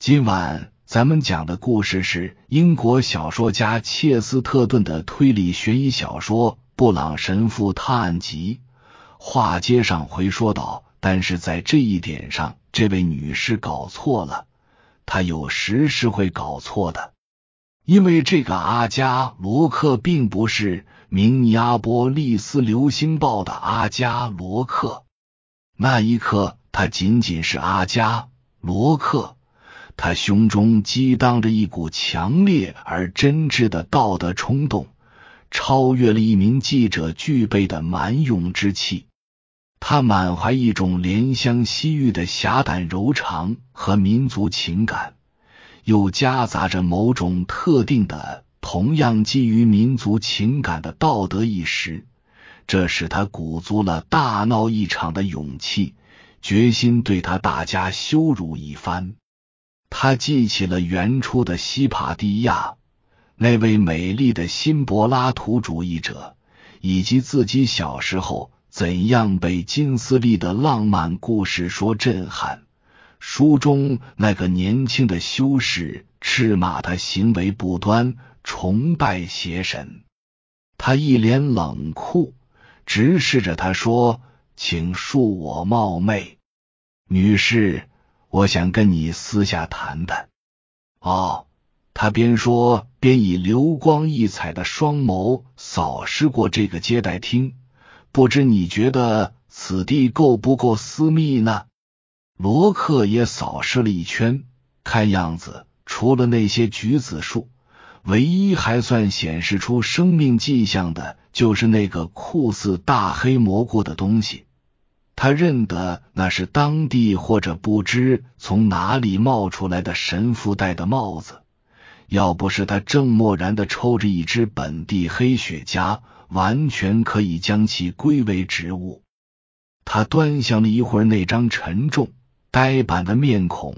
今晚咱们讲的故事是英国小说家切斯特顿的推理悬疑小说《布朗神父探案集》。话接上回说道，但是在这一点上，这位女士搞错了。她有时是会搞错的，因为这个阿加罗克并不是明尼阿波利斯流星报的阿加罗克。那一刻，他仅仅是阿加罗克。他胸中激荡着一股强烈而真挚的道德冲动，超越了一名记者具备的蛮勇之气。他满怀一种怜香惜玉的侠胆柔肠和民族情感，又夹杂着某种特定的、同样基于民族情感的道德意识。这使他鼓足了大闹一场的勇气，决心对他大家羞辱一番。他记起了原初的西帕蒂亚，那位美丽的新柏拉图主义者，以及自己小时候。怎样被金斯利的浪漫故事所震撼？书中那个年轻的修士斥骂他行为不端，崇拜邪神。他一脸冷酷，直视着他说：“请恕我冒昧，女士，我想跟你私下谈谈。”哦，他边说边以流光溢彩的双眸扫视过这个接待厅。不知你觉得此地够不够私密呢？罗克也扫视了一圈，看样子除了那些橘子树，唯一还算显示出生命迹象的，就是那个酷似大黑蘑菇的东西。他认得那是当地或者不知从哪里冒出来的神父戴的帽子。要不是他正默然的抽着一支本地黑雪茄。完全可以将其归为植物。他端详了一会儿那张沉重、呆板的面孔，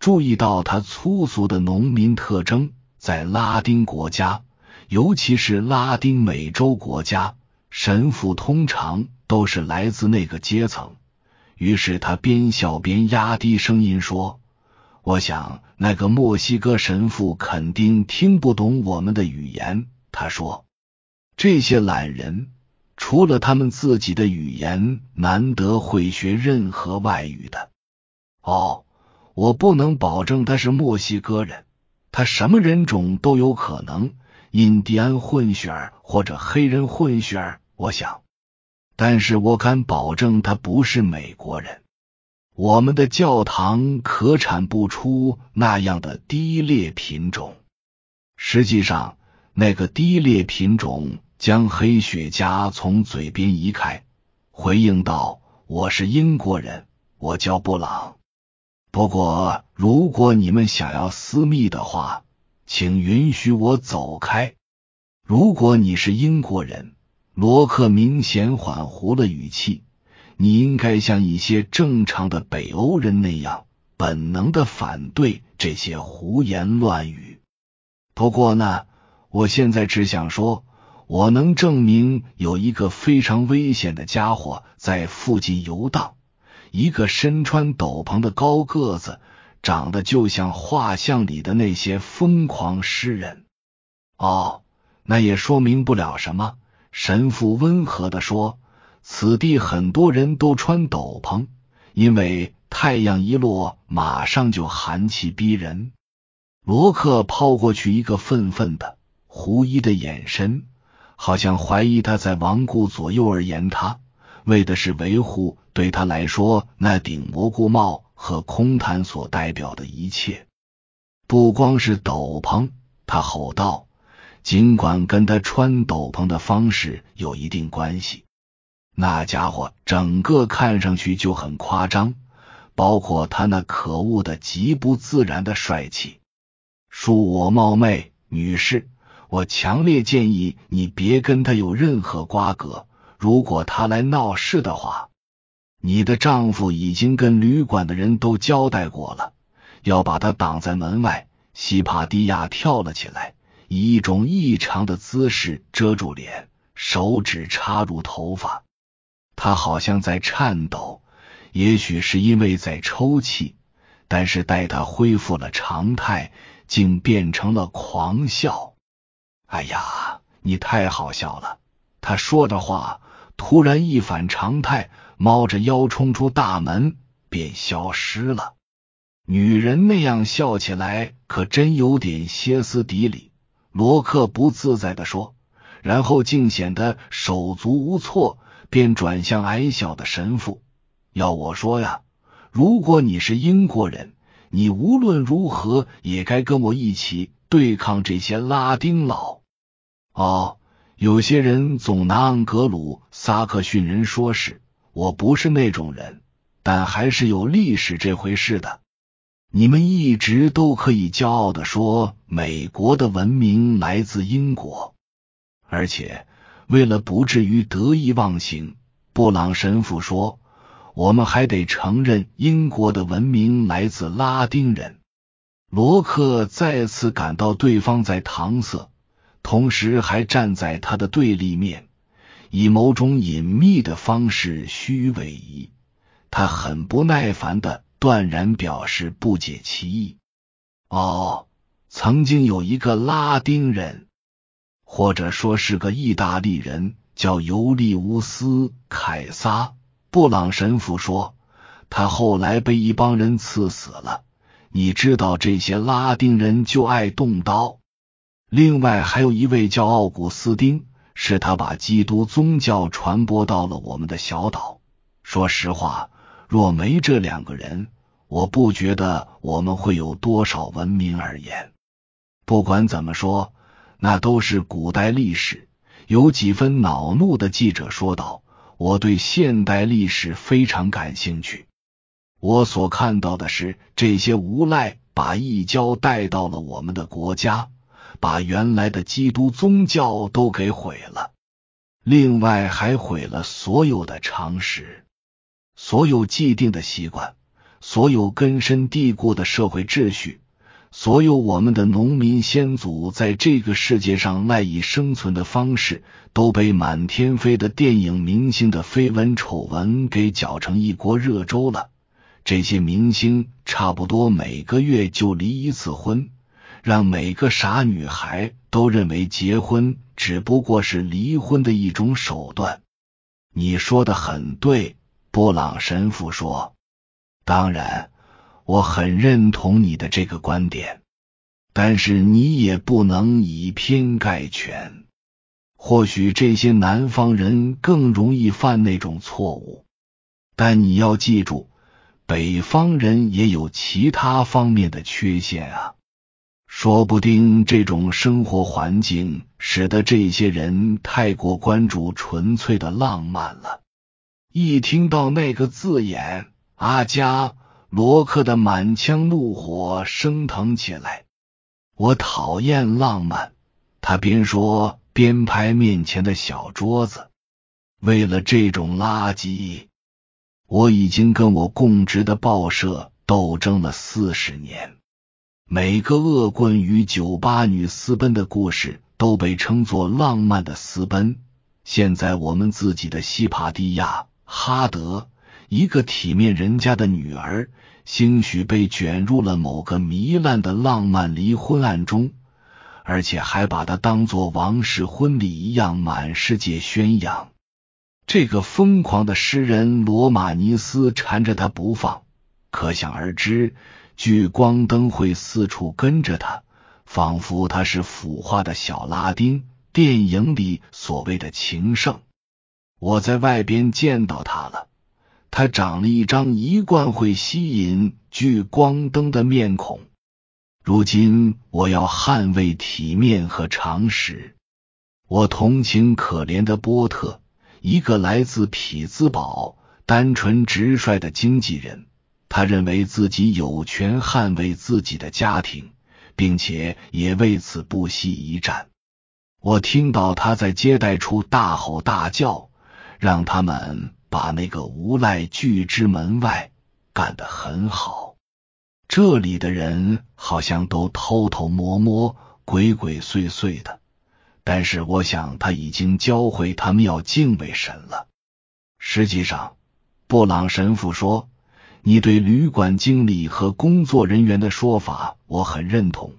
注意到他粗俗的农民特征。在拉丁国家，尤其是拉丁美洲国家，神父通常都是来自那个阶层。于是他边笑边压低声音说：“我想那个墨西哥神父肯定听不懂我们的语言。”他说。这些懒人，除了他们自己的语言，难得会学任何外语的。哦，我不能保证他是墨西哥人，他什么人种都有可能，印第安混血儿或者黑人混血儿，我想。但是我敢保证他不是美国人。我们的教堂可产不出那样的低劣品种。实际上，那个低劣品种。将黑雪茄从嘴边移开，回应道：“我是英国人，我叫布朗。不过，如果你们想要私密的话，请允许我走开。如果你是英国人，罗克明显缓和了语气，你应该像一些正常的北欧人那样，本能的反对这些胡言乱语。不过呢，我现在只想说。”我能证明有一个非常危险的家伙在附近游荡，一个身穿斗篷的高个子，长得就像画像里的那些疯狂诗人。哦，那也说明不了什么。神父温和的说：“此地很多人都穿斗篷，因为太阳一落，马上就寒气逼人。”罗克抛过去一个愤愤的、狐疑的眼神。好像怀疑他在罔顾左右而言他，为的是维护对他来说那顶蘑菇帽和空谈所代表的一切。不光是斗篷，他吼道，尽管跟他穿斗篷的方式有一定关系。那家伙整个看上去就很夸张，包括他那可恶的极不自然的帅气。恕我冒昧，女士。我强烈建议你别跟他有任何瓜葛。如果他来闹事的话，你的丈夫已经跟旅馆的人都交代过了，要把他挡在门外。西帕蒂亚跳了起来，以一种异常的姿势遮住脸，手指插入头发，他好像在颤抖，也许是因为在抽泣。但是待他恢复了常态，竟变成了狂笑。哎呀，你太好笑了！他说着话，突然一反常态，猫着腰冲出大门，便消失了。女人那样笑起来，可真有点歇斯底里。罗克不自在的说，然后竟显得手足无措，便转向矮小的神父：“要我说呀，如果你是英国人，你无论如何也该跟我一起对抗这些拉丁佬。”哦，有些人总拿盎格鲁撒克逊人说事，我不是那种人，但还是有历史这回事的。你们一直都可以骄傲的说，美国的文明来自英国，而且为了不至于得意忘形，布朗神父说，我们还得承认英国的文明来自拉丁人。罗克再次感到对方在搪塞，同时还站在他的对立面，以某种隐秘的方式虚伪。他很不耐烦的。断然表示不解其意。哦，曾经有一个拉丁人，或者说是个意大利人，叫尤利乌斯·凯撒。布朗神父说，他后来被一帮人刺死了。你知道，这些拉丁人就爱动刀。另外，还有一位叫奥古斯丁，是他把基督宗教传播到了我们的小岛。说实话。若没这两个人，我不觉得我们会有多少文明而言。不管怎么说，那都是古代历史。有几分恼怒的记者说道：“我对现代历史非常感兴趣。我所看到的是，这些无赖把异教带到了我们的国家，把原来的基督宗教都给毁了，另外还毁了所有的常识。”所有既定的习惯，所有根深蒂固的社会秩序，所有我们的农民先祖在这个世界上赖以生存的方式，都被满天飞的电影明星的绯闻丑闻给搅成一锅热粥了。这些明星差不多每个月就离一次婚，让每个傻女孩都认为结婚只不过是离婚的一种手段。你说的很对。布朗神父说：“当然，我很认同你的这个观点，但是你也不能以偏概全。或许这些南方人更容易犯那种错误，但你要记住，北方人也有其他方面的缺陷啊。说不定这种生活环境使得这些人太过关注纯粹的浪漫了。”一听到那个字眼，阿加罗克的满腔怒火升腾起来。我讨厌浪漫，他边说边拍面前的小桌子。为了这种垃圾，我已经跟我供职的报社斗争了四十年。每个恶棍与酒吧女私奔的故事都被称作浪漫的私奔。现在我们自己的西帕蒂亚。哈德，一个体面人家的女儿，兴许被卷入了某个糜烂的浪漫离婚案中，而且还把它当做王室婚礼一样满世界宣扬。这个疯狂的诗人罗马尼斯缠着他不放，可想而知，聚光灯会四处跟着他，仿佛他是腐化的小拉丁电影里所谓的情圣。我在外边见到他了，他长了一张一贯会吸引聚光灯的面孔。如今我要捍卫体面和常识。我同情可怜的波特，一个来自匹兹堡、单纯直率的经纪人。他认为自己有权捍卫自己的家庭，并且也为此不惜一战。我听到他在接待处大吼大叫。让他们把那个无赖拒之门外，干得很好。这里的人好像都偷偷摸摸、鬼鬼祟祟的，但是我想他已经教会他们要敬畏神了。实际上，布朗神父说：“你对旅馆经理和工作人员的说法，我很认同。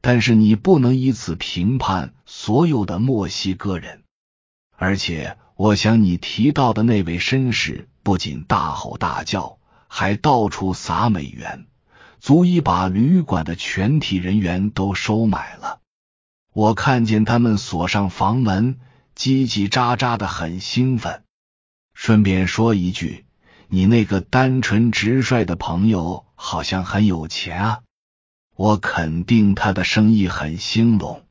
但是你不能以此评判所有的墨西哥人。而且，我想你提到的那位绅士不仅大吼大叫，还到处撒美元，足以把旅馆的全体人员都收买了。我看见他们锁上房门，叽叽喳喳的，很兴奋。顺便说一句。你那个单纯直率的朋友好像很有钱啊！我肯定他的生意很兴隆。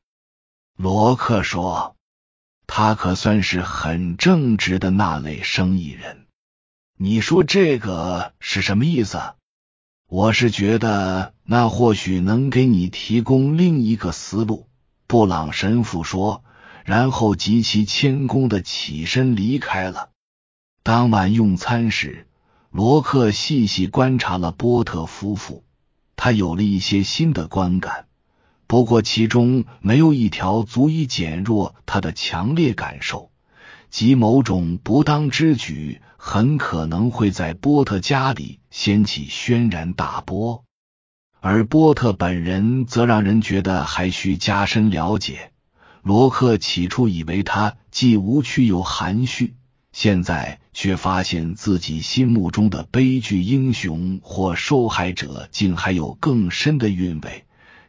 罗克说：“他可算是很正直的那类生意人。”你说这个是什么意思？我是觉得那或许能给你提供另一个思路。”布朗神父说，然后极其谦恭的起身离开了。当晚用餐时，罗克细细观察了波特夫妇，他有了一些新的观感，不过其中没有一条足以减弱他的强烈感受，即某种不当之举很可能会在波特家里掀起轩然大波，而波特本人则让人觉得还需加深了解。罗克起初以为他既无趣又含蓄。现在却发现自己心目中的悲剧英雄或受害者竟还有更深的韵味，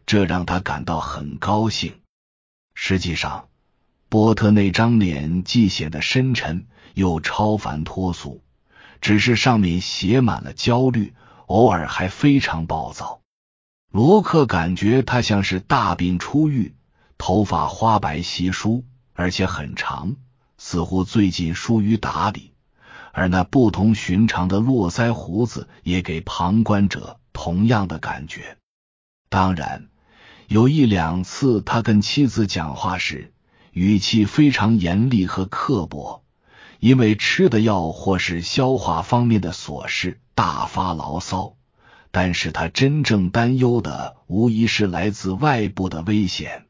这让他感到很高兴。实际上，波特那张脸既显得深沉又超凡脱俗，只是上面写满了焦虑，偶尔还非常暴躁。罗克感觉他像是大病初愈，头发花白稀疏，而且很长。似乎最近疏于打理，而那不同寻常的络腮胡子也给旁观者同样的感觉。当然，有一两次他跟妻子讲话时，语气非常严厉和刻薄，因为吃的药或是消化方面的琐事大发牢骚。但是他真正担忧的，无疑是来自外部的危险。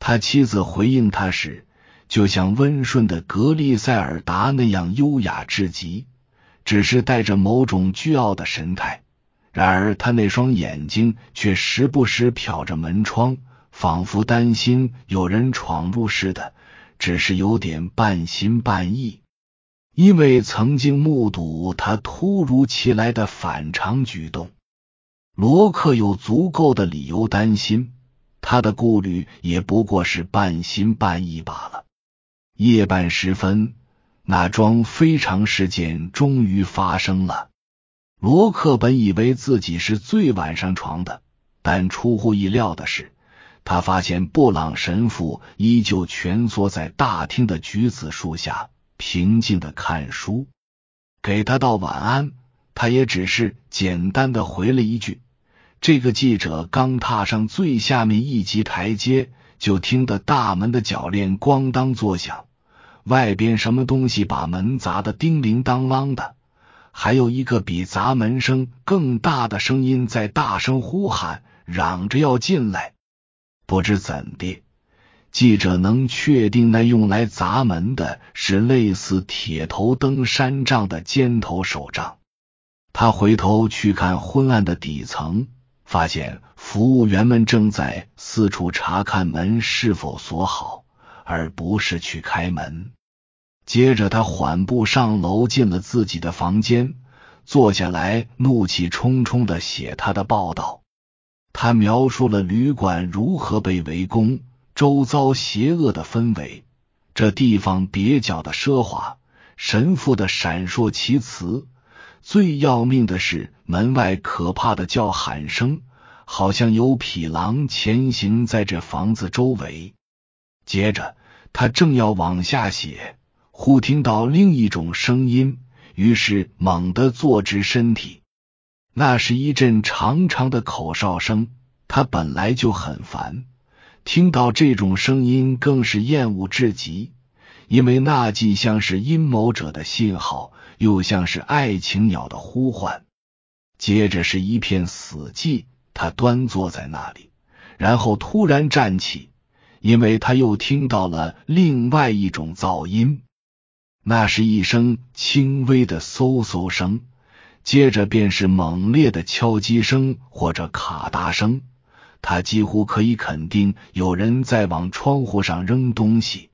他妻子回应他时。就像温顺的格利塞尔达那样优雅至极，只是带着某种倨傲的神态。然而，他那双眼睛却时不时瞟着门窗，仿佛担心有人闯入似的，只是有点半心半意。因为曾经目睹他突如其来的反常举动，罗克有足够的理由担心，他的顾虑也不过是半心半意罢了。夜半时分，那桩非常事件终于发生了。罗克本以为自己是最晚上床的，但出乎意料的是，他发现布朗神父依旧蜷缩在大厅的橘子树下，平静的看书。给他道晚安，他也只是简单的回了一句。这个记者刚踏上最下面一级台阶。就听得大门的铰链咣当作响，外边什么东西把门砸得叮铃当啷的，还有一个比砸门声更大的声音在大声呼喊，嚷着要进来。不知怎的，记者能确定那用来砸门的是类似铁头登山杖的尖头手杖。他回头去看昏暗的底层。发现服务员们正在四处查看门是否锁好，而不是去开门。接着，他缓步上楼，进了自己的房间，坐下来，怒气冲冲的写他的报道。他描述了旅馆如何被围攻，周遭邪恶的氛围，这地方蹩脚的奢华，神父的闪烁其词。最要命的是，门外可怕的叫喊声，好像有匹狼前行在这房子周围。接着，他正要往下写，忽听到另一种声音，于是猛地坐直身体。那是一阵长长的口哨声。他本来就很烦，听到这种声音更是厌恶至极。因为那既像是阴谋者的信号，又像是爱情鸟的呼唤。接着是一片死寂，他端坐在那里，然后突然站起，因为他又听到了另外一种噪音。那是一声轻微的嗖嗖声，接着便是猛烈的敲击声或者咔嗒声，他几乎可以肯定有人在往窗户上扔东西。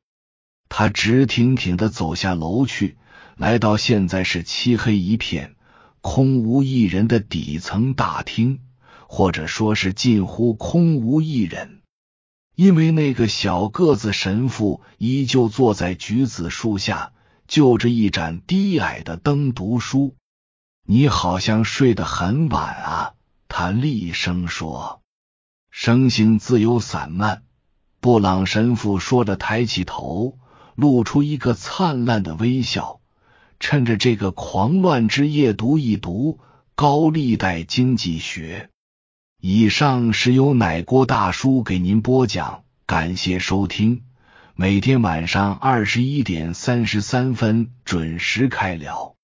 他直挺挺的走下楼去，来到现在是漆黑一片、空无一人的底层大厅，或者说是近乎空无一人，因为那个小个子神父依旧坐在橘子树下，就着一盏低矮的灯读书。你好像睡得很晚啊，他厉声说，声性自由散漫。布朗神父说着，抬起头，露出一个灿烂的微笑。趁着这个狂乱之夜，读一读高利贷经济学。以上是由奶锅大叔给您播讲，感谢收听。每天晚上二十一点三十三分准时开聊。